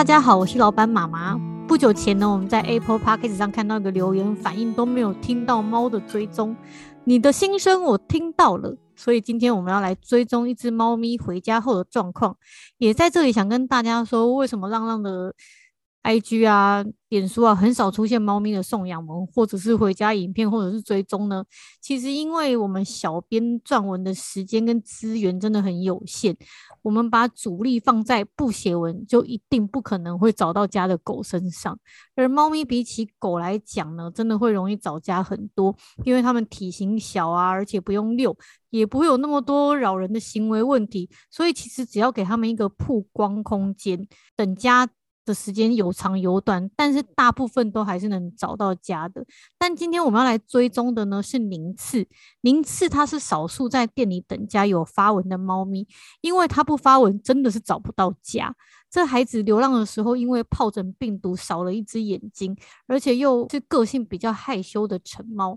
大家好，我是老板妈妈。不久前呢，我们在 Apple Podcast 上看到一个留言，反映都没有听到猫的追踪。你的心声我听到了，所以今天我们要来追踪一只猫咪回家后的状况。也在这里想跟大家说，为什么浪浪的 IG 啊、脸书啊很少出现猫咪的送养文，或者是回家影片，或者是追踪呢？其实因为我们小编撰文的时间跟资源真的很有限。我们把主力放在不写文就一定不可能会找到家的狗身上，而猫咪比起狗来讲呢，真的会容易找家很多，因为它们体型小啊，而且不用遛，也不会有那么多扰人的行为问题，所以其实只要给他们一个曝光空间，等家。的时间有长有短，但是大部分都还是能找到家的。但今天我们要来追踪的呢是宁次，宁次它是少数在店里等家有发文的猫咪，因为它不发文真的是找不到家。这孩子流浪的时候，因为疱疹病毒少了一只眼睛，而且又是个性比较害羞的成猫。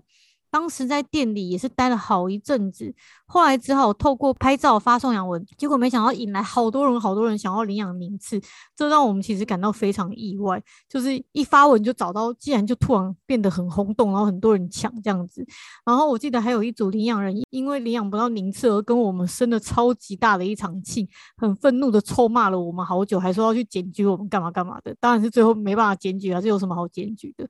当时在店里也是待了好一阵子，后来只好透过拍照发送养文，结果没想到引来好多人，好多人想要领养宁次，这让我们其实感到非常意外。就是一发文就找到，竟然就突然变得很轰动，然后很多人抢这样子。然后我记得还有一组领养人因为领养不到宁次而跟我们生了超级大的一场气，很愤怒的臭骂了我们好久，还说要去检举我们干嘛干嘛的。当然是最后没办法检举啊，这有什么好检举的？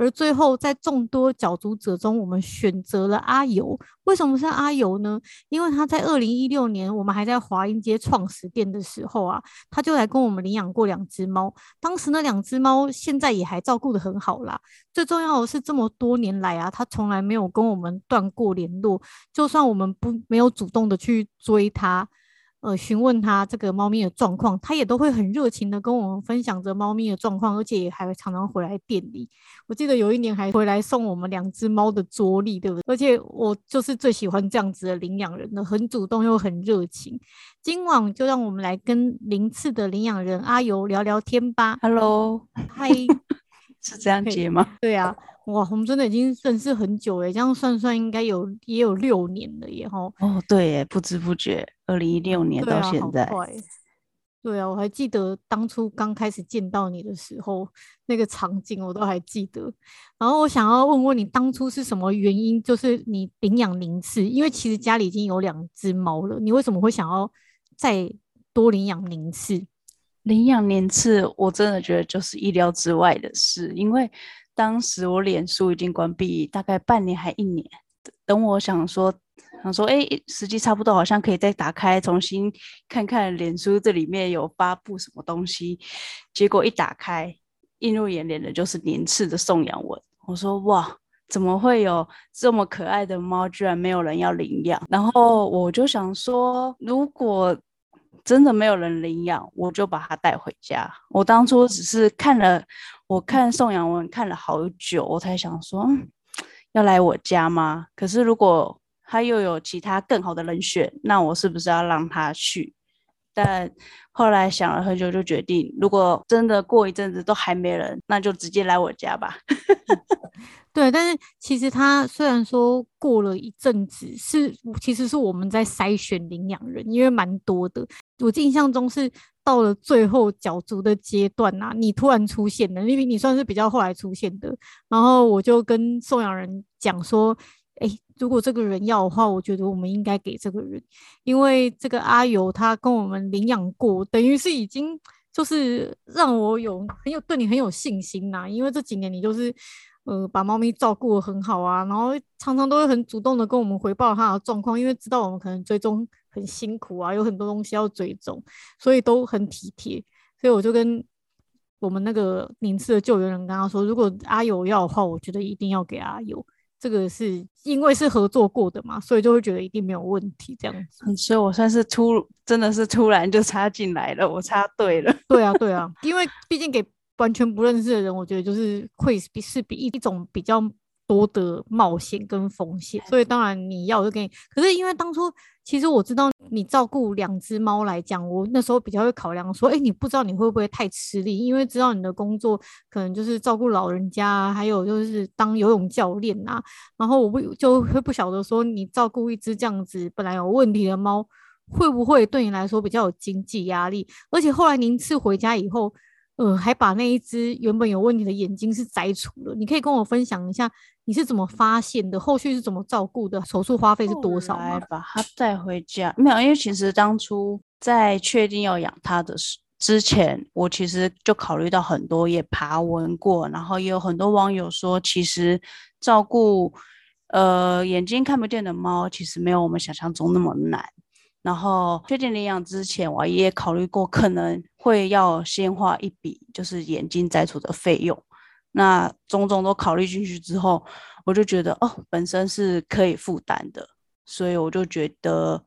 而最后，在众多角逐者中，我们选择了阿尤。为什么是阿尤呢？因为他在二零一六年，我们还在华阴街创始店的时候啊，他就来跟我们领养过两只猫。当时那两只猫现在也还照顾得很好啦。最重要的是，这么多年来啊，他从来没有跟我们断过联络。就算我们不没有主动的去追他。呃，询问他这个猫咪的状况，他也都会很热情的跟我们分享着猫咪的状况，而且也还会常常回来店里。我记得有一年还回来送我们两只猫的桌历，对不对？而且我就是最喜欢这样子的领养人了，很主动又很热情。今晚就让我们来跟零次的领养人阿尤聊聊天吧。Hello，嗨，是这样接吗？对啊。哇，我们真的已经认识很久了，这样算算应该有也有六年了耶吼。哦，对耶，不知不觉，二零一六年到现在。对啊，我还记得当初刚开始见到你的时候，那个场景我都还记得。然后我想要问问你，当初是什么原因，就是你领养宁次？因为其实家里已经有两只猫了，你为什么会想要再多领养宁次？领养宁次，我真的觉得就是意料之外的事，因为。当时我脸书已经关闭大概半年还一年，等我想说想说，哎，时机差不多，好像可以再打开重新看看脸书这里面有发布什么东西。结果一打开，映入眼帘的就是年次的送养文。我说哇，怎么会有这么可爱的猫，居然没有人要领养？然后我就想说，如果真的没有人领养，我就把它带回家。我当初只是看了。我看送养文看了好久，我才想说，要来我家吗？可是如果他又有其他更好的人选，那我是不是要让他去？但后来想了很久，就决定，如果真的过一阵子都还没人，那就直接来我家吧。对，但是其实他虽然说过了一阵子，是其实是我们在筛选领养人，因为蛮多的。我印象中是到了最后角逐的阶段呐、啊，你突然出现的，因为你算是比较后来出现的。然后我就跟送养人讲说，哎，如果这个人要的话，我觉得我们应该给这个人，因为这个阿尤他跟我们领养过，等于是已经就是让我有很有对你很有信心呐、因为这几年你就是。呃，把猫咪照顾得很好啊，然后常常都会很主动的跟我们回报它的状况，因为知道我们可能追踪很辛苦啊，有很多东西要追踪，所以都很体贴。所以我就跟我们那个宁次的救援人跟他说，如果阿友要的话，我觉得一定要给阿友。这个是因为是合作过的嘛，所以就会觉得一定没有问题这样子。嗯，所以我算是突，真的是突然就插进来了，我插对了。对啊，对啊，因为毕竟给。完全不认识的人，我觉得就是会比是比一种比较多的冒险跟风险，所以当然你要我就给你。可是因为当初其实我知道你照顾两只猫来讲，我那时候比较会考量说，哎、欸，你不知道你会不会太吃力，因为知道你的工作可能就是照顾老人家啊，还有就是当游泳教练啊，然后我不就会不晓得说你照顾一只这样子本来有问题的猫。会不会对你来说比较有经济压力？而且后来您次回家以后，呃，还把那一只原本有问题的眼睛是摘除了。你可以跟我分享一下你是怎么发现的，后续是怎么照顾的，手术花费是多少吗？来把它带回家，没有，因为其实当初在确定要养它的时之前，我其实就考虑到很多，也爬文过，然后也有很多网友说，其实照顾。呃，眼睛看不见的猫其实没有我们想象中那么难。然后确定领养之前，我也考虑过可能会要先花一笔就是眼睛摘除的费用。那种种都考虑进去之后，我就觉得哦，本身是可以负担的，所以我就觉得。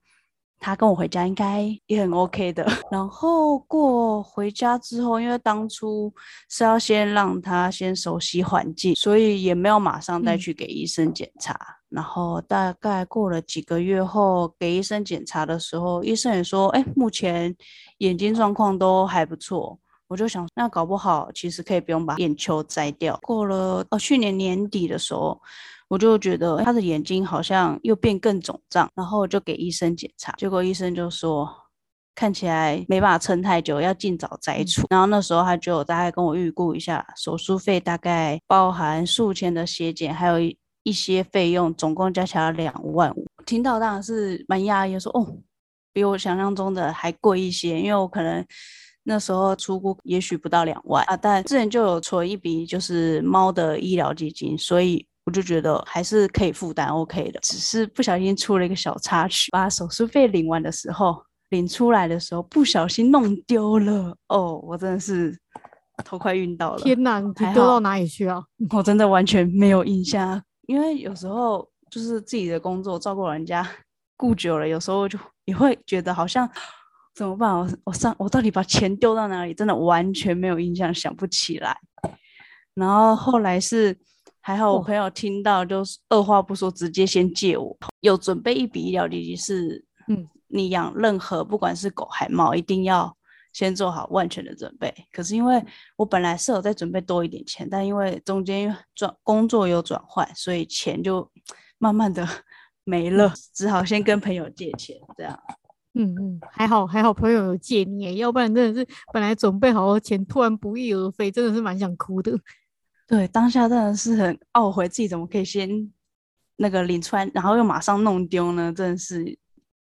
他跟我回家应该也很 OK 的。然后过回家之后，因为当初是要先让他先熟悉环境，所以也没有马上带去给医生检查。嗯、然后大概过了几个月后，给医生检查的时候，医生也说：“哎，目前眼睛状况都还不错。”我就想，那搞不好其实可以不用把眼球摘掉。过了哦，去年年底的时候。我就觉得他的眼睛好像又变更肿胀，然后就给医生检查，结果医生就说看起来没办法撑太久，要尽早摘除。然后那时候他就大概跟我预估一下手术费，大概包含术前的血检，还有一些费用，总共加起来两万五。听到当然是蛮讶异，说哦，比我想象中的还贵一些，因为我可能那时候出估也许不到两万啊，但之前就有存一笔就是猫的医疗基金，所以。我就觉得还是可以负担 OK 的，只是不小心出了一个小插曲，把手术费领完的时候，领出来的时候不小心弄丢了。哦，我真的是头快晕到了。天哪，你丢到哪里去啊？我真的完全没有印象，因为有时候就是自己的工作照顾人家 顾久了，有时候就也会觉得好像怎么办？我我上我到底把钱丢到哪里？真的完全没有印象，想不起来。然后后来是。还好我朋友听到，就是二话不说，直接先借我，有准备一笔医疗基金，是，嗯，你养任何不管是狗还猫，一定要先做好万全的准备。可是因为我本来是有在准备多一点钱，但因为中间转工作有转换，所以钱就 慢慢的 没了，只好先跟朋友借钱这样。嗯嗯，还好还好朋友有借你，要不然真的是本来准备好的钱突然不翼而飞，真的是蛮想哭的。对，当下真的是很懊悔，自己怎么可以先那个领出来，然后又马上弄丢呢？真的是，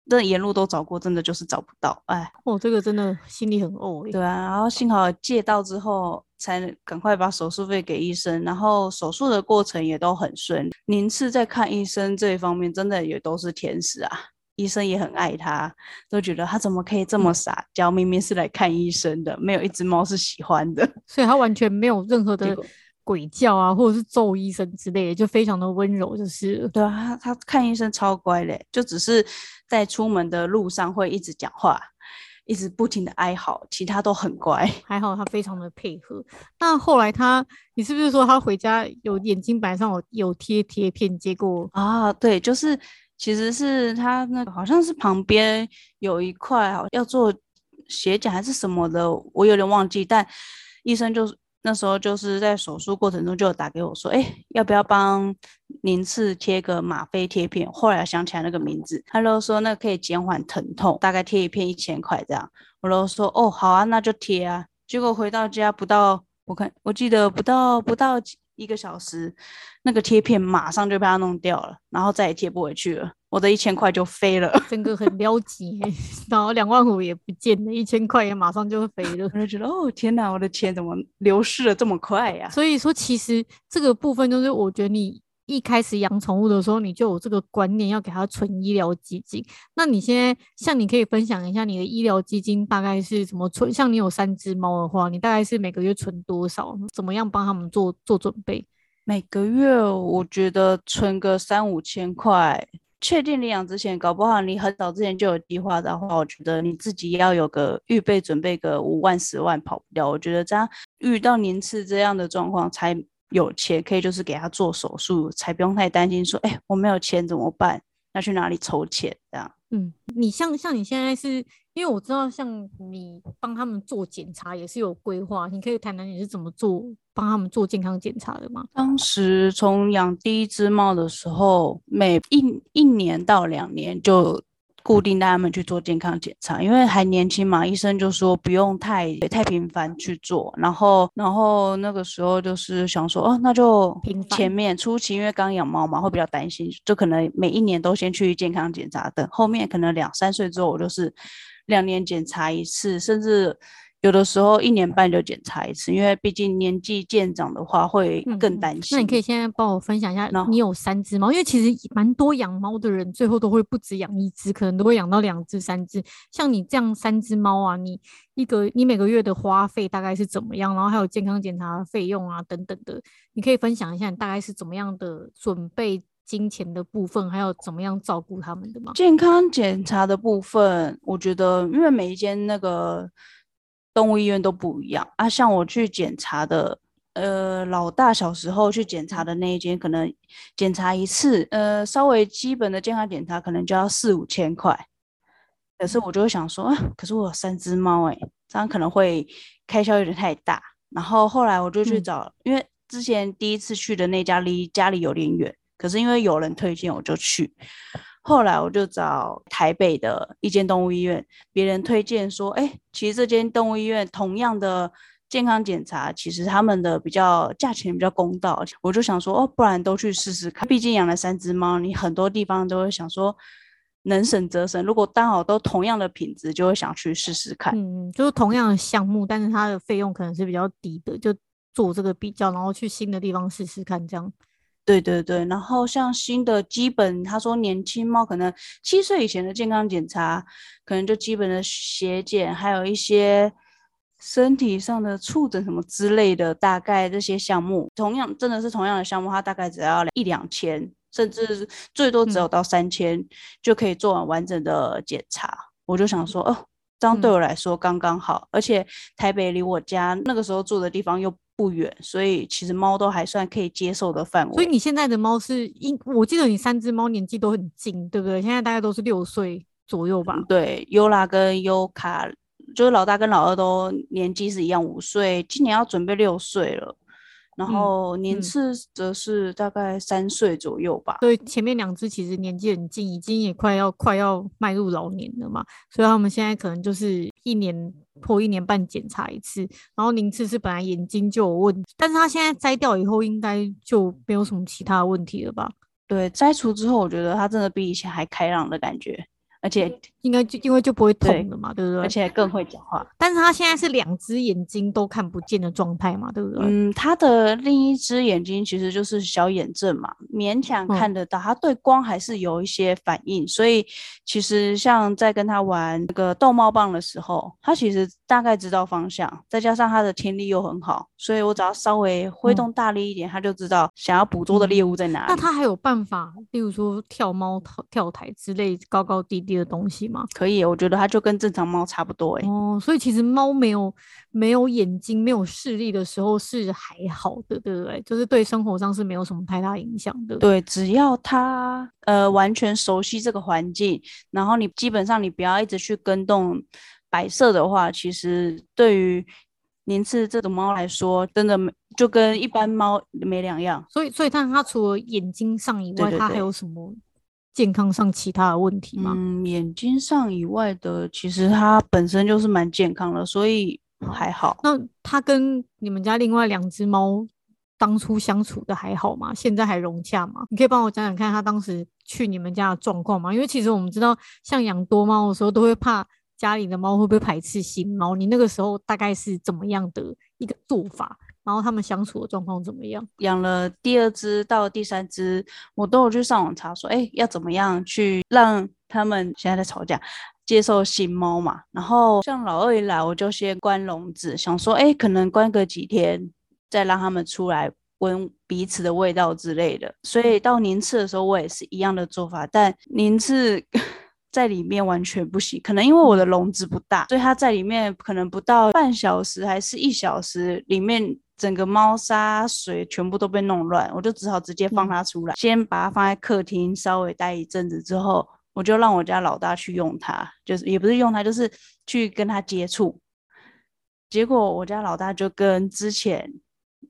真的沿路都找过，真的就是找不到。哎，哦，这个真的心里很怄。对啊，然后幸好借到之后，才赶快把手术费给医生，然后手术的过程也都很顺利。您是在看医生这一方面，真的也都是天使啊，医生也很爱他，都觉得他怎么可以这么傻娇，明明是来看医生的，没有一只猫是喜欢的，所以他完全没有任何的。鬼叫啊，或者是揍医生之类的，就非常的温柔，就是。对啊，他他看医生超乖嘞，就只是在出门的路上会一直讲话，一直不停的哀嚎，其他都很乖。还好他非常的配合。那后来他，你是不是说他回家有眼睛板上有有贴贴片？结果啊，对，就是其实是他那个好像是旁边有一块，好要做血检还是什么的，我有点忘记，但医生就是。那时候就是在手术过程中就有打给我说，哎，要不要帮您次贴个吗啡贴片？后来想起来那个名字，他就说那可以减缓疼痛，大概贴一片一千块这样。我就说哦，好啊，那就贴啊。结果回到家不到，我看我记得不到不到一个小时，那个贴片马上就被他弄掉了，然后再也贴不回去了。我的一千块就飞了，整个很撩急，然后两万五也不见了，一千块也马上就飞了。我就觉得，哦天哪，我的钱怎么流失的这么快呀？所以说，其实这个部分就是，我觉得你一开始养宠物的时候，你就有这个观念，要给它存医疗基金。那你现在，像你可以分享一下你的医疗基金大概是怎么存？像你有三只猫的话，你大概是每个月存多少？怎么样帮他们做做准备？每个月我觉得存个三五千块。确定领养之前，搞不好你很早之前就有计划的话，我觉得你自己要有个预备准备个五万十万跑不掉。我觉得这样遇到年次这样的状况才有钱，可以就是给他做手术，才不用太担心说，哎，我没有钱怎么办？要去哪里筹钱？这样。嗯，你像像你现在是因为我知道，像你帮他们做检查也是有规划，你可以谈谈你是怎么做帮他们做健康检查的吗？当时从养第一只猫的时候，每一一年到两年就固定带他们去做健康检查，因为还年轻嘛，医生就说不用太太频繁去做。然后，然后那个时候就是想说，哦，那就前面初期因为刚养猫嘛，会比较担心，就可能每一年都先去健康检查。等后面可能两三岁之后，我就是两年检查一次，甚至。有的时候一年半就检查一次，因为毕竟年纪渐长的话会更担心。嗯、那你可以现在帮我分享一下，你有三只猫，因为其实蛮多养猫的人最后都会不止养一只，可能都会养到两只、三只。像你这样三只猫啊，你一个你每个月的花费大概是怎么样？然后还有健康检查的费用啊等等的，你可以分享一下你大概是怎么样的准备金钱的部分，还有怎么样照顾他们的吗？健康检查的部分，我觉得因为每一间那个。动物医院都不一样啊，像我去检查的，呃，老大小时候去检查的那一间，可能检查一次，呃，稍微基本的健康检查可能就要四五千块。可是我就会想说，啊，可是我有三只猫，诶，这样可能会开销有点太大。然后后来我就去找，嗯、因为之前第一次去的那家离家里有点远，可是因为有人推荐，我就去。后来我就找台北的一间动物医院，别人推荐说，哎，其实这间动物医院同样的健康检查，其实他们的比较价钱比较公道。我就想说，哦，不然都去试试看。毕竟养了三只猫，你很多地方都会想说，能省则省。如果刚好都同样的品质，就会想去试试看。嗯，就是同样的项目，但是它的费用可能是比较低的，就做这个比较，然后去新的地方试试看，这样。对对对，然后像新的基本，他说年轻猫可能七岁以前的健康检查，可能就基本的血检，还有一些身体上的触诊什么之类的，大概这些项目，同样真的是同样的项目，它大概只要一两千，甚至最多只有到三千，嗯，就可以做完完整的检查。我就想说，哦，这样对我来说刚刚好，嗯，而且台北离我家那个时候住的地方又。不远，所以其实猫都还算可以接受的范围。所以你现在的猫是，因我记得你三只猫年纪都很近，对不对？现在大概都是六岁左右吧？对，优拉跟优卡，就是老大跟老二都年纪是一样，五岁，今年要准备六岁了。然后年次则是大概三岁左右吧。所以前面两只其实年纪很近，已经也快要快要迈入老年了嘛。所以他们现在可能就是一年或一年半检查一次。然后宁次是本来眼睛就有问题，但是他现在摘掉以后，应该就没有什么其他的问题了吧？对，摘除之后，我觉得他真的比以前还开朗的感觉。而且应该就因为就不会痛了嘛，对，对不对？而且更会讲话。但是他现在是两只眼睛都看不见的状态嘛，对不对？嗯，他的另一只眼睛其实就是小眼症嘛，勉强看得到，他对光还是有一些反应。嗯、所以其实像在跟他玩那个逗猫棒的时候，他其实大概知道方向，再加上他的听力又很好，所以我只要稍微挥动大力一点，嗯、他就知道想要捕捉的猎物在哪里。嗯、那他还有办法，例如说跳猫跳台之类，高高低低。的东西吗？可以，我觉得它就跟正常猫差不多哎。哦，所以其实猫没有没有眼睛、没有视力的时候是还好的，对不对？就是对生活上是没有什么太大影响的。对，只要它呃完全熟悉这个环境，然后你基本上你不要一直去跟动摆设的话，其实对于宁次这种猫来说，真的就跟一般猫没两样。所以，所以它它除了眼睛上以外，对对对，它还有什么？健康上其他的问题吗？嗯，眼睛上以外的，其实它本身就是蛮健康的，所以还好。那它跟你们家另外两只猫当初相处的还好吗？现在还融洽吗？你可以帮我讲讲看，它当时去你们家的状况吗？因为其实我们知道，像养多猫的时候，都会怕家里的猫会不会排斥新猫。你那个时候大概是怎么样的一个做法？然后他们相处的状况怎么样？养了第二只到第三只，我都有去上网查说，哎，要怎么样去让他们现在在吵架，接受新猫嘛？然后像老二一来，我就先关笼子，想说，哎，可能关个几天，再让他们出来闻彼此的味道之类的。所以到宁次的时候，我也是一样的做法，但宁次 在里面完全不行，可能因为我的笼子不大，所以他在里面可能不到半小时还是一小时里面。整个猫砂水全部都被弄乱，我就只好直接放它出来，嗯、先把它放在客厅稍微待一阵子之后，我就让我家老大去用它，就是也不是用它，就是去跟它接触。结果我家老大就跟之前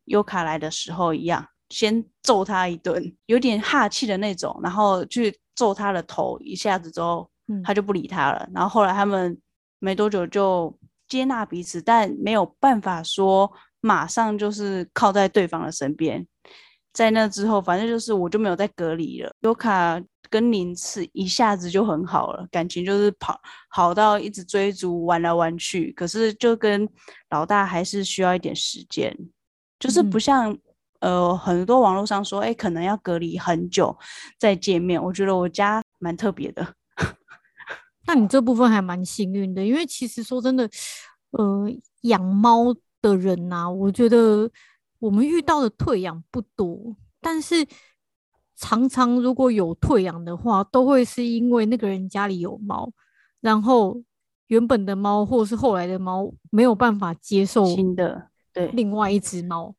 优卡来的时候一样，先揍他一顿，有点哈气的那种，然后去揍他的头一下子之后，他就不理他了。然后后来他们没多久就接纳彼此，但没有办法说马上就是靠在对方的身边。在那之后，反正就是我就没有再隔离了。尤卡跟宁次一下子就很好了，感情就是跑好到一直追逐玩来玩去。可是就跟老大还是需要一点时间，就是不像。呃，很多网络上说，哎、欸，可能要隔离很久再见面。我觉得我家蛮特别的。那你这部分还蛮幸运的，因为其实说真的，呃，养猫的人呐、啊，我觉得我们遇到的退养不多，但是常常如果有退养的话，都会是因为那个人家里有猫，然后原本的猫或者是后来的猫没有办法接受新的，对，另外一只猫。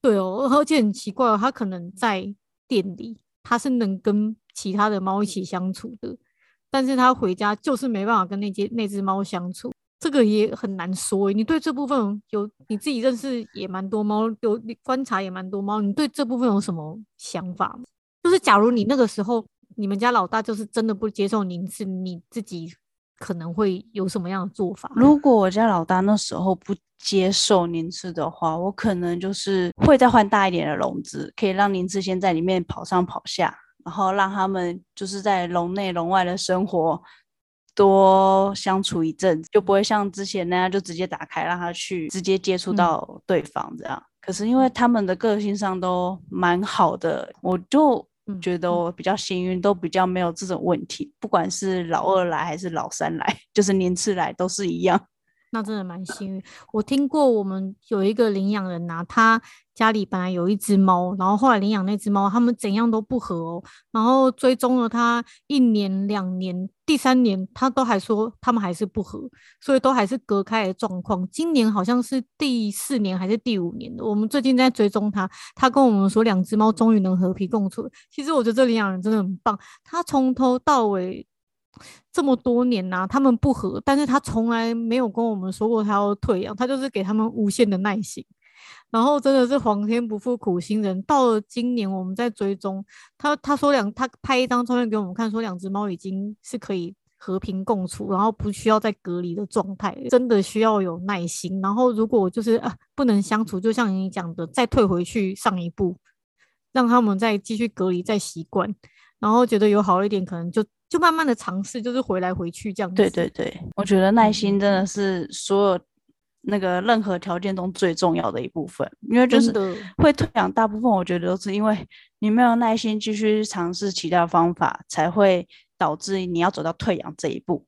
对哦，而且很奇怪哦，他可能在店里，它是能跟其他的猫一起相处的，但是它回家就是没办法跟那只那只猫相处，这个也很难说。你对这部分有你自己认识也蛮多猫，有你观察也蛮多猫，你对这部分有什么想法？就是假如你那个时候你们家老大就是真的不接受您，是你自己。可能会有什么样的做法？如果我家老大那时候不接受宁次的话，我可能就是会再换大一点的笼子，可以让宁次先在里面跑上跑下，然后让他们就是在笼内笼外的生活多相处一阵子，就不会像之前那样就直接打开让他去直接接触到对方这样。嗯、可是因为他们的个性上都蛮好的，我就。觉得我比较幸运，都比较没有这种问题。不管是老二来还是老三来，就是年次来都是一样。那真的蛮幸运。我听过我们有一个领养人呐、啊，他家里本来有一只猫，然后后来领养那只猫，他们怎样都不合哦。然后追踪了他一年、两年，第三年他都还说他们还是不合，所以都还是隔开的状况。今年好像是第四年还是第五年的，我们最近在追踪他，他跟我们说两只猫终于能和平共处。其实我觉得这领养人真的很棒，他从头到尾。这么多年呐、啊，他们不和，但是他从来没有跟我们说过他要退养，他就是给他们无限的耐心。然后真的是皇天不负苦心人，到了今年我们在追踪他，他说两，他拍一张照片给我们看，说两只猫已经是可以和平共处，然后不需要再隔离的状态，真的需要有耐心。然后如果就是啊不能相处，就像你讲的，再退回去上一步，让他们再继续隔离，再习惯，然后觉得有好一点，可能就。就慢慢的尝试，就是回来回去这样子。对对对，我觉得耐心真的是所有那个任何条件中最重要的一部分，因为就是会退养，大部分我觉得都是因为你没有耐心继续尝试其他方法，才会导致你要走到退养这一步。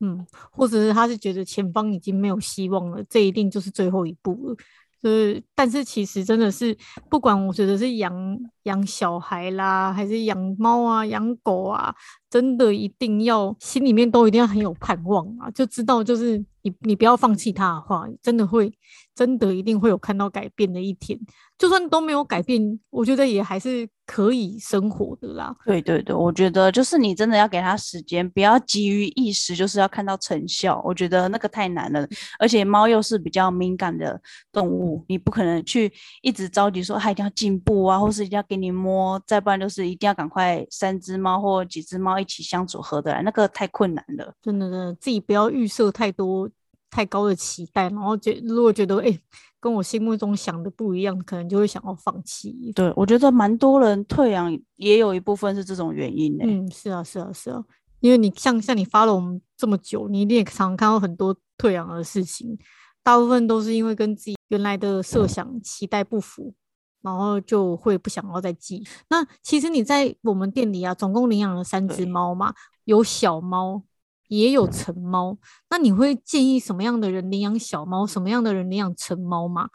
嗯，或者是他是觉得前方已经没有希望了，这一定就是最后一步了。就是，但是其实真的是，不管我觉得是养养小孩啦，还是养猫啊、养狗啊，真的一定要心里面都一定要很有盼望啊，就知道就是你你不要放弃他的话，真的会。真的一定会有看到改变的一天，就算都没有改变，我觉得也还是可以生活的啦。对对对，我觉得就是你真的要给他时间，不要急于一时，就是要看到成效。我觉得那个太难了，而且猫又是比较敏感的动物，你不可能去一直着急说它一定要进步啊，或是一定要给你摸，再不然就是一定要赶快三只猫或几只猫一起相处合得来，那个太困难了。真的，真的，自己不要预设太多。太高的期待，然后觉如果觉得哎、欸，跟我心目中想的不一样，可能就会想要放弃。对，我觉得蛮多人退养也有一部分是这种原因呢。嗯，是啊，是啊，是啊，因为你像像你发了我们这么久，你一定也常常看到很多退养的事情，大部分都是因为跟自己原来的设想期待不符，然后就会不想要再寄。那其实你在我们店里啊，总共领养了三只猫嘛，有小猫。也有成猫，那你会建议什么样的人领养小猫，什么样的人领养成猫吗？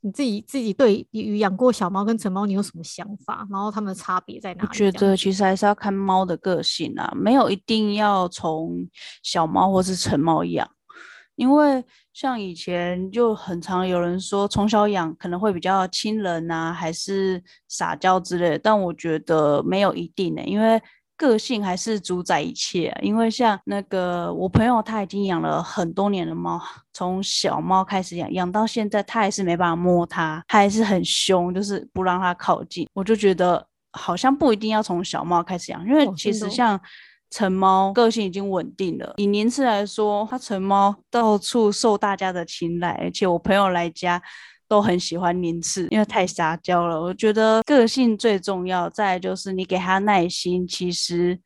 你自己自己对于养过小猫跟成猫，你有什么想法？然后它们的差别在哪里？我觉得其实还是要看猫的个性啊，没有一定要从小猫或是成猫养，因为像以前就很常有人说从小养可能会比较亲人啊，还是撒娇之类的，但我觉得没有一定的、欸，因为。个性还是主宰一切啊，因为像那个我朋友他已经养了很多年的猫，从小猫开始养，养到现在他还是没办法摸它，他还是很凶，就是不让它靠近。我就觉得好像不一定要从小猫开始养，因为其实像成猫个性已经稳定了。以年次来说，它成猫到处受大家的青睐，而且我朋友来家都很喜欢宁次，因为太撒娇了。我觉得个性最重要，再来就是你给他耐心。其实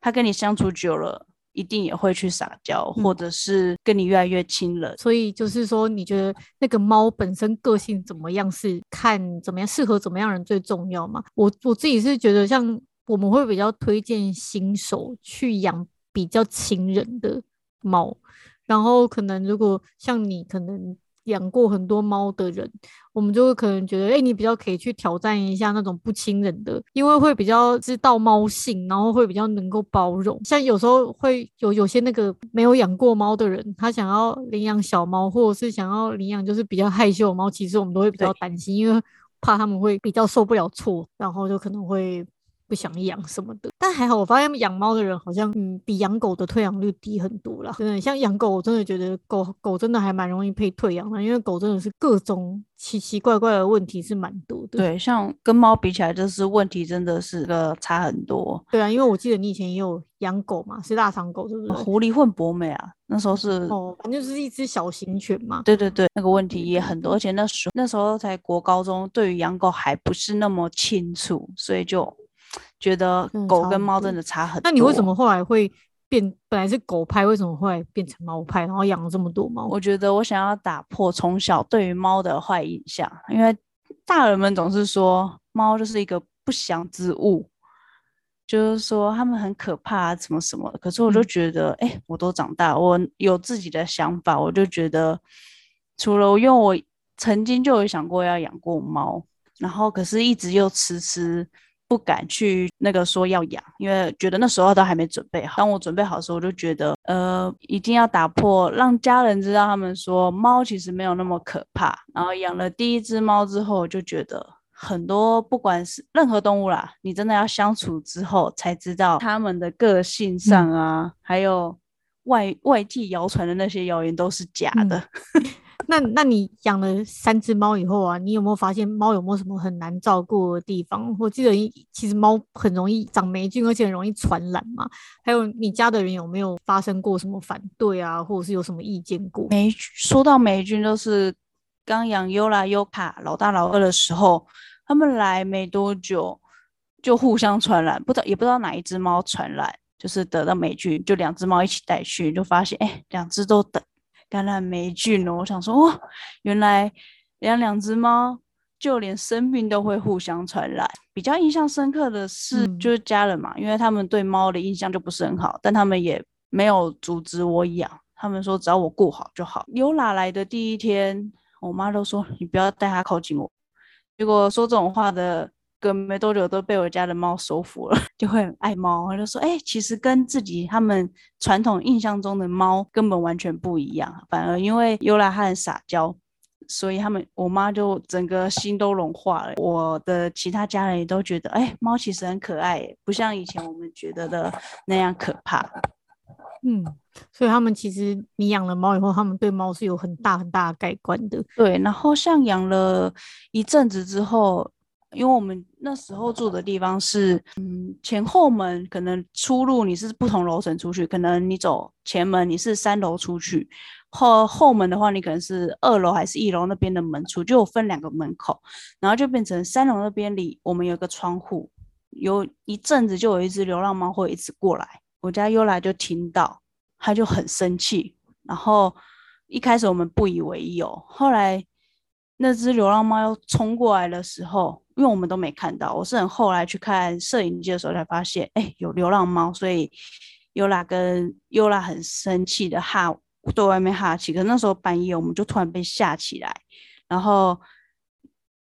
他跟你相处久了，一定也会去撒娇，或者是跟你越来越亲了。所以就是说，你觉得那个猫本身个性怎么样，是看怎么样适合怎么样人最重要吗？我我自己是觉得像。我们会比较推荐新手去养比较亲人的猫，然后可能如果像你可能养过很多猫的人，我们就会可能觉得，哎，你比较可以去挑战一下那种不亲人的，因为会比较知道猫性，然后会比较能够包容。像有时候会有有些那个没有养过猫的人，他想要领养小猫，或者是想要领养就是比较害羞的猫，其实我们都会比较担心，因为怕他们会比较受不了挫，然后就可能会。不想养什么的，但还好，我发现养猫的人好像嗯比养狗的退养率低很多啦。真的，像养狗，我真的觉得狗狗真的还蛮容易被退养的，因为狗真的是各种奇奇怪怪的问题是蛮多的。对，像跟猫比起来，就是问题真的是个差很多。对啊，因为我记得你以前也有养狗嘛，是大肠狗，是不是？狐狸混博美啊，那时候是哦，反正就是一只小型犬嘛。对对对，那个问题也很多，而且那时候那时候才国高中，对于养狗还不是那么清楚，所以就。觉得狗跟猫真的差很多。那你为什么后来会变？本来是狗派，为什么后来变成猫派？然后养了这么多猫？我觉得我想要打破从小对于猫的坏印象，因为大人们总是说猫就是一个不祥之物，就是说他们很可怕啊，什么什么。可是我就觉得，哎、嗯欸，我都长大，我有自己的想法，我就觉得，除了因为我曾经就有想过要养过猫，然后可是一直又迟迟。不敢去那个说要养，因为觉得那时候都还没准备好。当我准备好的时候，我就觉得，呃，一定要打破，让家人知道，他们说猫其实没有那么可怕。然后养了第一只猫之后，就觉得很多，不管是任何动物啦，你真的要相处之后才知道他们的个性上啊，嗯、还有外外界谣传的那些谣言都是假的。嗯 那那你养了三只猫以后啊，你有没有发现猫有没有什么很难照顾的地方？我记得其实猫很容易长霉菌，而且很容易传染嘛。还有你家的人有没有发生过什么反对啊，或者是有什么意见过？霉说到霉菌，都是刚养优拉优卡老大老二的时候，他们来没多久就互相传染，不知道也不知道哪一只猫传染，就是得到霉菌，就两只猫一起带去，就发现哎，两只都得。感染霉菌了，我想说，哇，原来养两只猫，就连生病都会互相传染。比较印象深刻的是，就是家人嘛，嗯、因为他们对猫的印象就不是很好，但他们也没有阻止我养，他们说只要我顾好就好。优拉来的第一天，我妈都说你不要带它靠近我。结果说这种话的。隔没多久都被我家的猫收服了，就会很爱猫。我就说，哎、欸，其实跟自己他们传统印象中的猫根本完全不一样。反而因为优拉很撒娇，所以他们我妈就整个心都融化了。我的其他家人也都觉得，哎、欸，猫其实很可爱，不像以前我们觉得的那样可怕。嗯，所以他们其实你养了猫以后，他们对猫是有很大很大的改观的。对，然后像养了一阵子之后。因为我们那时候住的地方是，嗯，前后门可能出入你是不同楼层出去，可能你走前门你是三楼出去，后后门的话你可能是二楼还是一楼那边的门出，就分两个门口，然后就变成三楼那边里我们有个窗户，有一阵子就有一只流浪猫会一直过来，我家优来就听到，他就很生气，然后一开始我们不以为意哦，后来那只流浪猫又冲过来的时候。因为我们都没看到，我是很后来去看摄影机的时候才发现，哎，有流浪猫，所以尤拉跟尤拉很生气的哈，对外面哈气。可是那时候半夜，我们就突然被吓起来，然后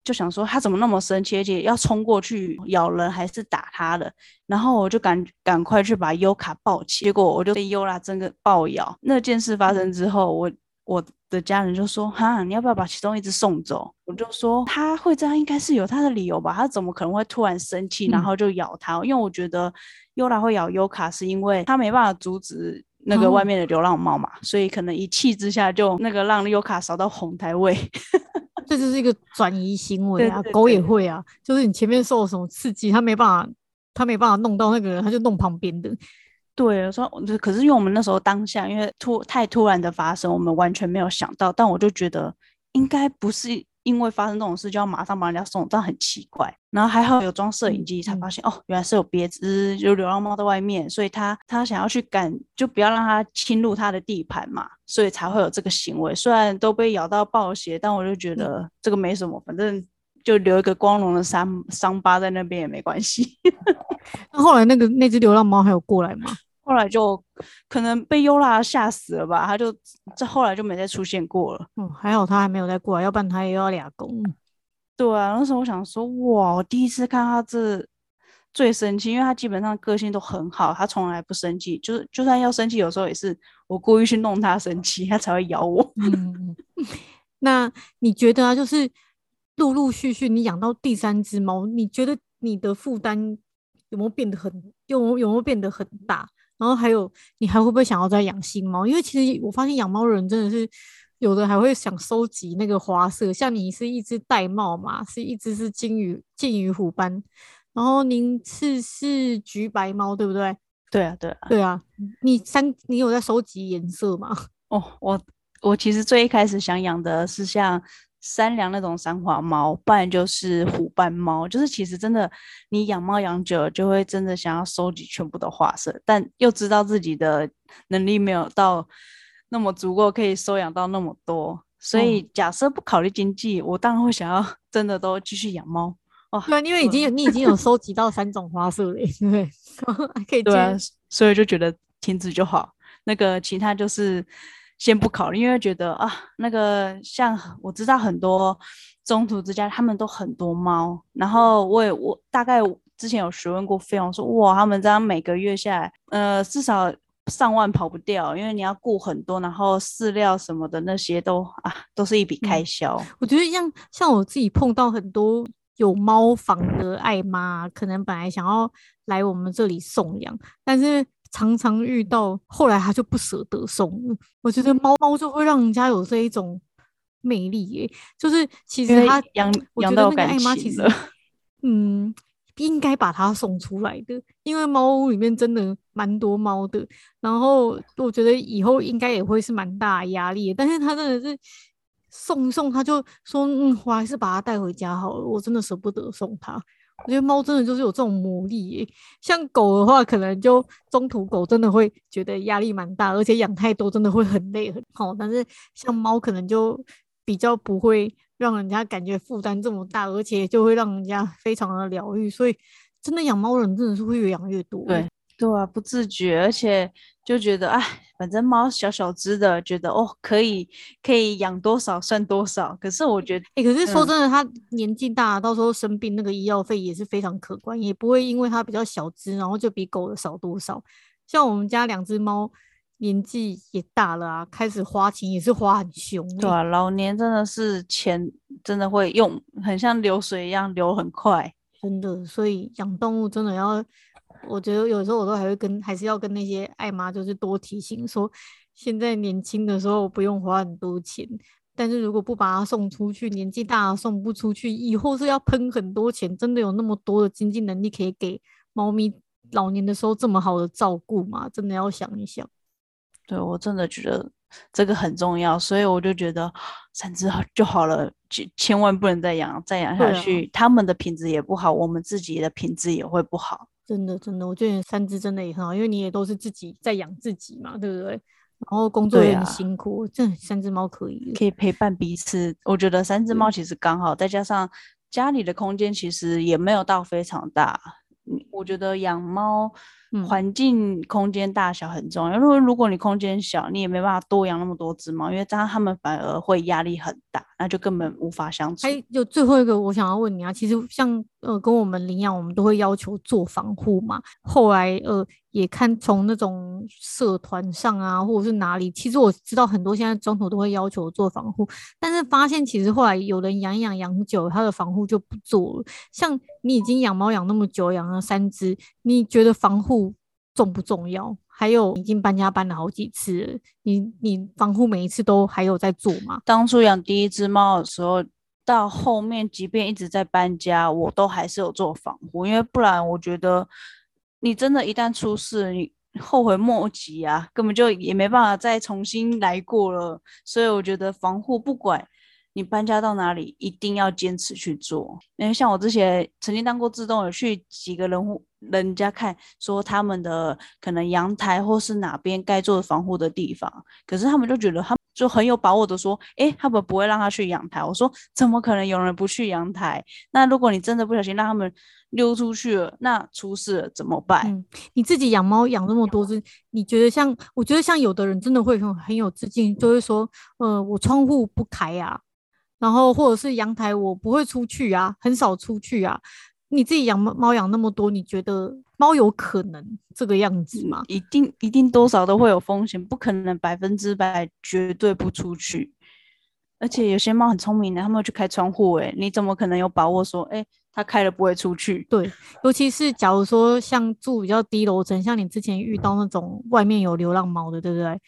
就想说他怎么那么生气，而且要冲过去咬人还是打他的，然后我就赶赶快去把优卡抱起，结果我就被优拉真的暴咬。那件事发生之后，我。我的家人就说：“哈，你要不要把其中一只送走？”我就说：“他会这样，应该是有他的理由吧？他怎么可能会突然生气，然后就咬他？嗯、因为我觉得优拉会咬优卡，是因为他没办法阻止那个外面的流浪猫嘛，嗯、所以可能一气之下就那个让优卡扫到红台位。这就是一个转移行为啊，对对对，狗也会啊，就是你前面受了什么刺激，它没办法，它没办法弄到那个人，他就弄旁边的。”对，我说，可是因为我们那时候当下，因为突太突然的发生，我们完全没有想到。但我就觉得，应该不是因为发生这种事就要马上把人家送，这样很奇怪。然后还好有装摄影机，才发现、嗯、哦，原来是有别只有流浪猫在外面，所以他他想要去赶，就不要让它侵入他的地盘嘛，所以才会有这个行为。虽然都被咬到爆血，但我就觉得这个没什么，反正就留一个光荣的伤伤疤在那边也没关系。那后来那个那只流浪猫还有过来吗？后来就可能被优拉吓死了吧，他就这后来就没再出现过了。嗯，还好他还没有再过来，要不然他也要俩公。对啊，那时候我想说，哇，我第一次看他这最生气，因为他基本上个性都很好，他从来不生气，就是就算要生气，有时候也是我故意去弄他生气，他才会咬我。嗯，那你觉得啊，就是陆陆续续你养到第三只猫，你觉得你的负担有没有变得很有有没有变得很大？然后还有，你还会不会想要再养新猫？因为其实我发现养猫的人真的是有的还会想收集那个花色，像你是一只玳瑁嘛，是一只是金鱼金鱼虎斑，然后您是是橘白猫，对不对？对啊，对啊，对啊。你三你有在收集颜色吗？哦，我我其实最一开始想养的是像。三良那种三花猫，不然就是虎斑猫，就是其实真的，你养猫养久了，就会真的想要收集全部的花色，但又知道自己的能力没有到那么足够，可以收养到那么多，所以假设不考虑经济，我当然会想要 真的都继续养猫。哦，对，因为已经有你已经有收集到三种花色了，对，可以对啊，所以就觉得停止就好，那个其他就是。先不考虑，因为觉得啊，那个像我知道很多中途之家，他们都很多猫，然后我也我大概之前有询问过费用，说哇，他们这样每个月下来，呃，至少上万跑不掉，因为你要雇很多，然后饲料什么的那些都啊，都是一笔开销。嗯，我觉得像像我自己碰到很多有猫房的爱妈，可能本来想要来我们这里送养，但是。常常遇到，后来他就不舍得送。我觉得猫猫就会让人家有这一种魅力耶，就是其实他养养到爱妈其实，嗯，应该把它送出来的，因为猫屋里面真的蛮多猫的。然后我觉得以后应该也会是蛮大压力，但是他真的是送一送，他就说，嗯，我还是把它带回家好了，我真的舍不得送它。我觉得猫真的就是有这种魔力耶，像狗的话，可能就中途狗真的会觉得压力蛮大，而且养太多真的会很累很好。但是像猫可能就比较不会让人家感觉负担这么大，而且就会让人家非常的疗愈。所以真的养猫人真的是会越养越多。对。对啊，不自觉，而且就觉得哎，反正猫小小只的，觉得哦，可以可以养多少算多少。可是我觉得，哎、欸，可是说真的，它、嗯、年纪大，到时候生病，那个医药费也是非常可观，也不会因为它比较小只，然后就比狗的少多少。像我们家两只猫年纪也大了啊，开始花钱也是花很凶。对啊，老年真的是钱真的会用，很像流水一样流很快，真的。所以养动物真的要。我觉得有时候我都还会跟，还是要跟那些爱妈就是多提醒说，现在年轻的时候不用花很多钱，但是如果不把它送出去，年纪大了送不出去，以后是要喷很多钱。真的有那么多的经济能力可以给猫咪老年的时候这么好的照顾吗？真的要想一想。对，我真的觉得这个很重要，所以我就觉得三只就好了，就千万不能再养，再养下去，他们的品质也不好，我们自己的品质也会不好。真的，真的，我觉得三只真的也很好，因为你也都是自己在养自己嘛，对不对？然后工作也很辛苦，这、啊、三只猫可以可以陪伴彼此。我觉得三只猫其实刚好，再加上家里的空间其实也没有到非常大。我觉得养猫。环境空间大小很重要，因为如果你空间小，你也没办法多养那么多只猫，因为这样它们反而会压力很大，那就根本无法相处。还有最后一个，我想要问你啊，其实像呃跟我们领养，我们都会要求做防护嘛。后来呃也看从那种社团上啊，或者是哪里，其实我知道很多现在中途都会要求做防护，但是发现其实后来有人养养养久，它的防护就不做了。像你已经养猫养那么久，养了三只，你觉得防护？重不重要？还有已经搬家搬了好几次，你你防护每一次都还有在做吗？当初养第一只猫的时候，到后面即便一直在搬家，我都还是有做防护，因为不然我觉得你真的，一旦出事，你后悔莫及啊，根本就也没办法再重新来过了。所以我觉得防护不管你搬家到哪里，一定要坚持去做。因为像我之前曾经当过自动，有去几个人户人家看，说他们的可能阳台或是哪边该做防护的地方，可是他们就觉得他们就很有把握的说，诶，他们不会让他去阳台。我说怎么可能有人不去阳台？那如果你真的不小心让他们溜出去了，那出事了怎么办？你自己养猫养那么多只，你觉得像？我觉得像有的人真的会很很有自信，就会说，呃，我窗户不开啊。然后或者是阳台，我不会出去啊，很少出去啊。你自己养猫猫养那么多，你觉得猫有可能这个样子吗？一定一定多少都会有风险，不可能百分之百绝对不出去。而且有些猫很聪明的，他们会去开窗户，哎，你怎么可能有把握说，诶，它开了不会出去？对，尤其是假如说像住比较低楼层，像你之前遇到那种外面有流浪猫的，对不对？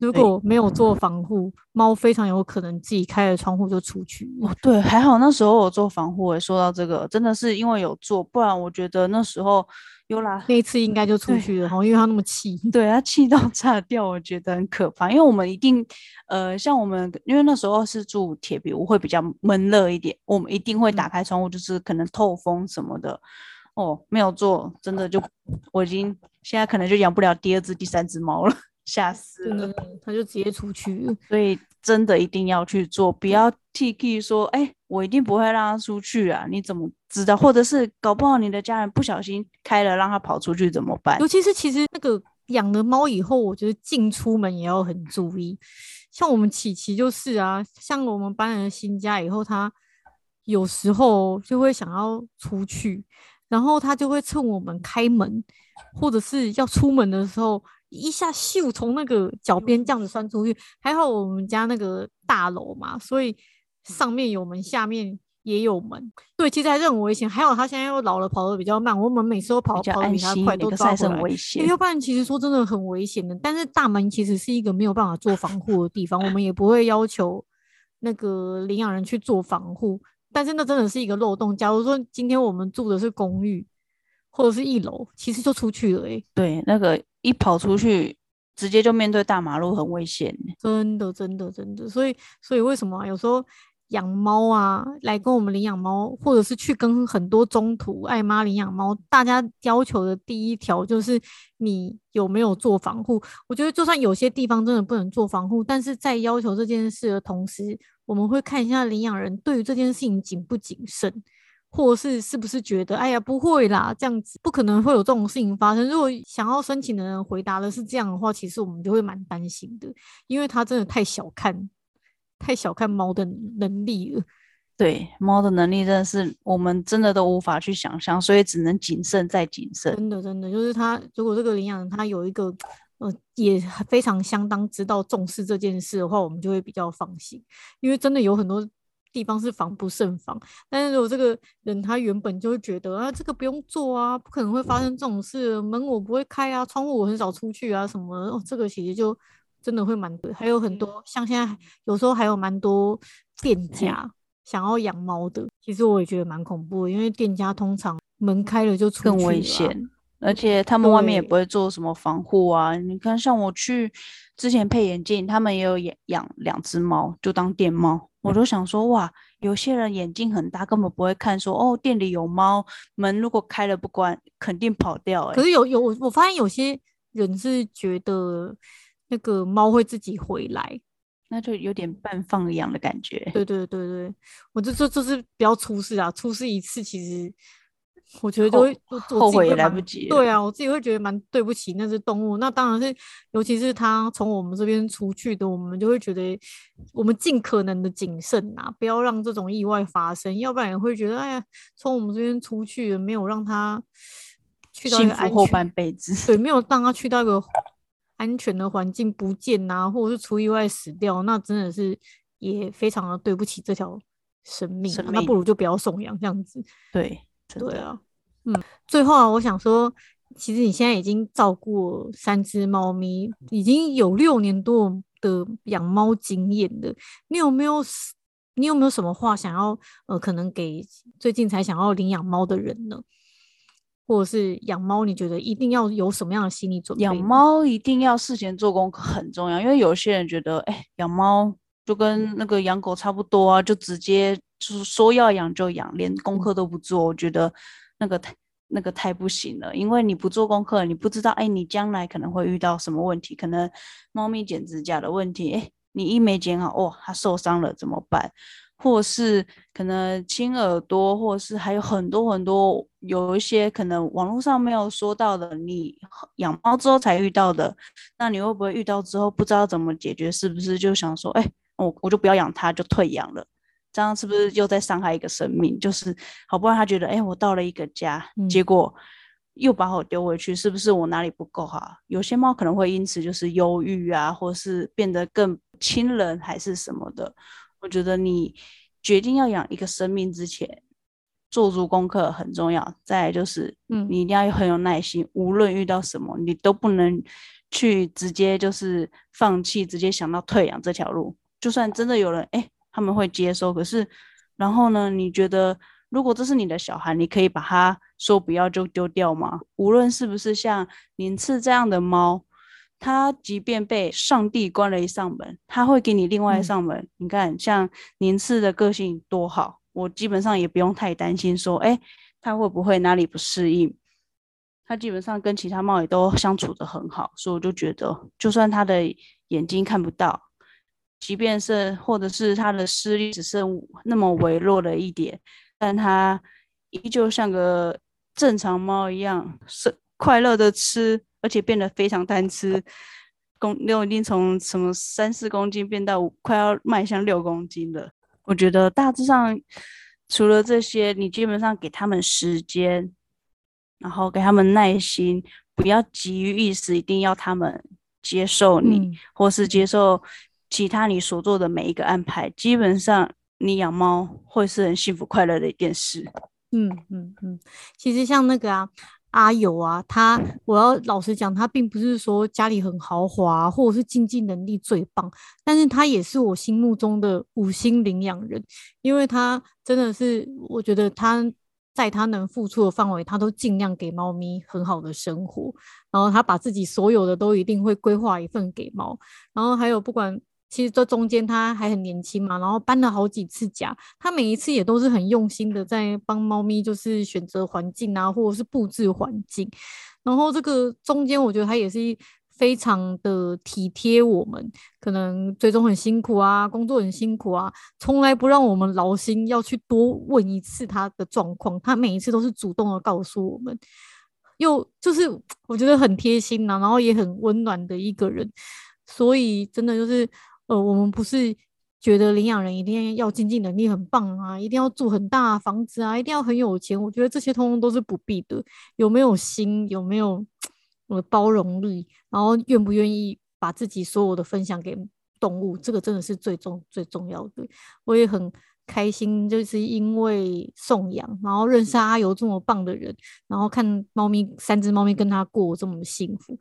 如果没有做防护，猫非常有可能自己开了窗户就出去。哦，对，还好那时候我做防护。诶，说到这个，真的是因为有做，不然我觉得那时候有啦，那一次应该就出去了，然后，因为他那么气，对他气到炸掉，我觉得很可怕。因为我们一定，呃，像我们，因为那时候是住铁皮屋，会比较闷热一点，我们一定会打开窗户，就是可能透风什么的。哦，没有做，真的就我已经现在可能就养不了第二只、第三只猫了。吓死了，他就直接出去了。所以真的一定要去做，不要 T K 说，哎、欸，我一定不会让他出去啊！你怎么知道？或者是搞不好你的家人不小心开了，让他跑出去怎么办？尤其是其实那个养了猫以后，我觉得进出门也要很注意。像我们琪琪就是啊，像我们搬了新家以后，他有时候就会想要出去，然后他就会趁我们开门或者是要出门的时候。一下咻，从那个脚边这样子钻出去，还好我们家那个大楼嘛，所以上面有门，下面也有门。对，其实还是很危险。还好他现在又老了，跑得比较慢。我们每次都跑跑得比他快，都抓回来。因为要不然其实说真的很危险的。但是大门其实是一个没有办法做防护的地方，我们也不会要求那个领养人去做防护。但是那真的是一个漏洞。假如说今天我们住的是公寓或者是一楼，其实就出去了诶、欸。对，那个。一跑出去，直接就面对大马路，很危险。真的，真的，真的。所以，所以为什么，有时候养猫啊，来跟我们领养猫，或者是去跟很多中途爱妈领养猫，大家要求的第一条就是你有没有做防护。我觉得，就算有些地方真的不能做防护，但是在要求这件事的同时，我们会看一下领养人对于这件事情谨不谨慎。或是是不是觉得，哎呀，不会啦，这样子不可能会有这种事情发生。如果想要申请的人回答的是这样的话，其实我们就会蛮担心的，因为他真的太小看，太小看猫的能力了。对，猫的能力真的是我们真的都无法去想象，所以只能谨慎再谨慎。真的，真的，就是他如果这个领养人他有一个，呃，也非常相当知道重视这件事的话，我们就会比较放心，因为真的有很多。地方是防不胜防，但是如果这个人他原本就会觉得啊，这个不用做啊，不可能会发生这种事，门我不会开啊，窗户我很少出去啊，什么哦，这个其实就真的会蛮多，还有很多像现在有时候还有蛮多店家想要养猫的，其实我也觉得蛮恐怖的，因为店家通常门开了就出去了，更危险，而且他们外面也不会做什么防护啊。你看，像我去之前配眼镜，他们也有养养两只猫，就当店猫。我都想说，哇，有些人眼睛很大，根本不会看说，哦，店里有猫，门如果开了不关，肯定跑掉，欸。可是有有我我发现有些人是觉得那个猫会自己回来，那就有点半放养的感觉。对对对对，我就说这是不要出事啊，出事一次其实。我觉得就会后，后悔也来不及。对啊，我自己会觉得蛮对不起那只动物。那当然是，尤其是它从我们这边出去的，我们就会觉得我们尽可能的谨慎啊，不要让这种意外发生。要不然也会觉得，哎呀，从我们这边出去没有让它去到一个安全，后半辈子，对，没有让它去到一个安全的环境不见啊，或者是出意外死掉，那真的是也非常的对不起这条生命，啊生命。那不如就不要送养这样子。对。对啊，嗯，最后啊，我想说，其实你现在已经照顾三只猫咪，已经有六年多的养猫经验了。你有没有，你有没有什么话想要，呃，可能给最近才想要领养猫的人呢？或者是养猫，你觉得一定要有什么样的心理准备？养猫一定要事前做功课很重要，因为有些人觉得，哎，养猫就跟那个养狗差不多啊，就直接就是说要养就养，连功课都不做，我觉得那个太那个太不行了，因为你不做功课，你不知道，哎，你将来可能会遇到什么问题，可能猫咪剪指甲的问题，哎，你一没剪好，哦，它受伤了怎么办？或是可能亲耳朵，或是还有很多很多，有一些可能网络上没有说到的，你养猫之后才遇到的，那你会不会遇到之后不知道怎么解决？是不是就想说，哎，我我就不要养它，就退养了？这样是不是又在伤害一个生命？就是好不容易他觉得，哎，我到了一个家，嗯、结果又把我丢回去，是不是我哪里不够好？有些猫可能会因此就是忧郁啊，或是变得更亲人，还是什么的。我觉得你决定要养一个生命之前，做足功课很重要。再来就是，嗯，你一定要很有耐心，嗯、无论遇到什么，你都不能去直接就是放弃，直接想到退养这条路。就算真的有人，哎，他们会接收，可是，然后呢？你觉得如果这是你的小孩，你可以把它说不要就丢掉吗？无论是不是像宁次这样的猫。它即便被上帝关了一扇门，它会给你另外一扇门。嗯、你看，像宁次的个性多好，我基本上也不用太担心说，哎，他会不会哪里不适应？他基本上跟其他猫也都相处的很好，所以我就觉得，就算他的眼睛看不到，即便是或者是他的视力只剩那么微弱的一点，但他依旧像个正常猫一样，是快乐的吃。而且变得非常贪吃，公六已经从什么三四公斤变到快要迈向六公斤了。我觉得大致上除了这些，你基本上给他们时间，然后给他们耐心，不要急于一时，一定要他们接受你，嗯、或是接受其他你所做的每一个安排。基本上，你养猫会是很幸福快乐的一件事。嗯嗯嗯，其实像那个啊。阿友啊，他我要老实讲，他并不是说家里很豪华，或者是经济能力最棒，但是他也是我心目中的五星领养人，因为他真的是，我觉得他在他能付出的范围，他都尽量给猫咪很好的生活，然后他把自己所有的都一定会规划一份给猫，然后还有不管。其实这中间他还很年轻嘛，然后搬了好几次家，他每一次也都是很用心的在帮猫咪，就是选择环境啊，或者是布置环境。然后这个中间，我觉得他也是非常的体贴我们，可能最终很辛苦啊，工作很辛苦啊，从来不让我们劳心要去多问一次他的状况，他每一次都是主动的告诉我们，又就是我觉得很贴心呐、啊，然后也很温暖的一个人，所以真的就是。呃，我们不是觉得领养人一定要经济能力很棒啊，一定要住很大房子啊，一定要很有钱。我觉得这些通通都是不必的。有没有心，有没有呃包容力，然后愿不愿意把自己所有的分享给动物，这个真的是最重最重要的。我也很开心，就是因为送养，然后认识阿尤这么棒的人，然后看猫咪三只猫咪跟他过这么幸福。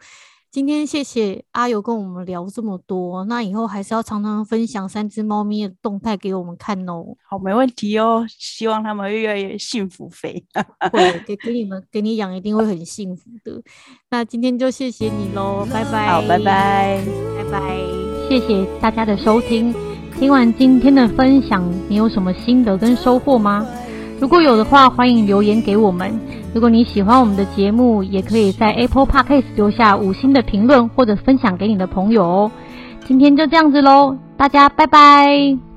今天谢谢阿尤跟我们聊这么多，那以后还是要常常分享三只猫咪的动态给我们看哦。好，没问题哦。希望他们越来越幸福肥。会，给给你们给你养一定会很幸福的。那今天就谢谢你喽，拜拜。好，拜拜，拜拜。谢谢大家的收听。听完今天的分享，你有什么心得跟收获吗？如果有的话，欢迎留言给我们。如果你喜欢我们的节目，也可以在 Apple Podcast 留下五星的评论，或者分享给你的朋友哦。今天就这样子喽，大家拜拜。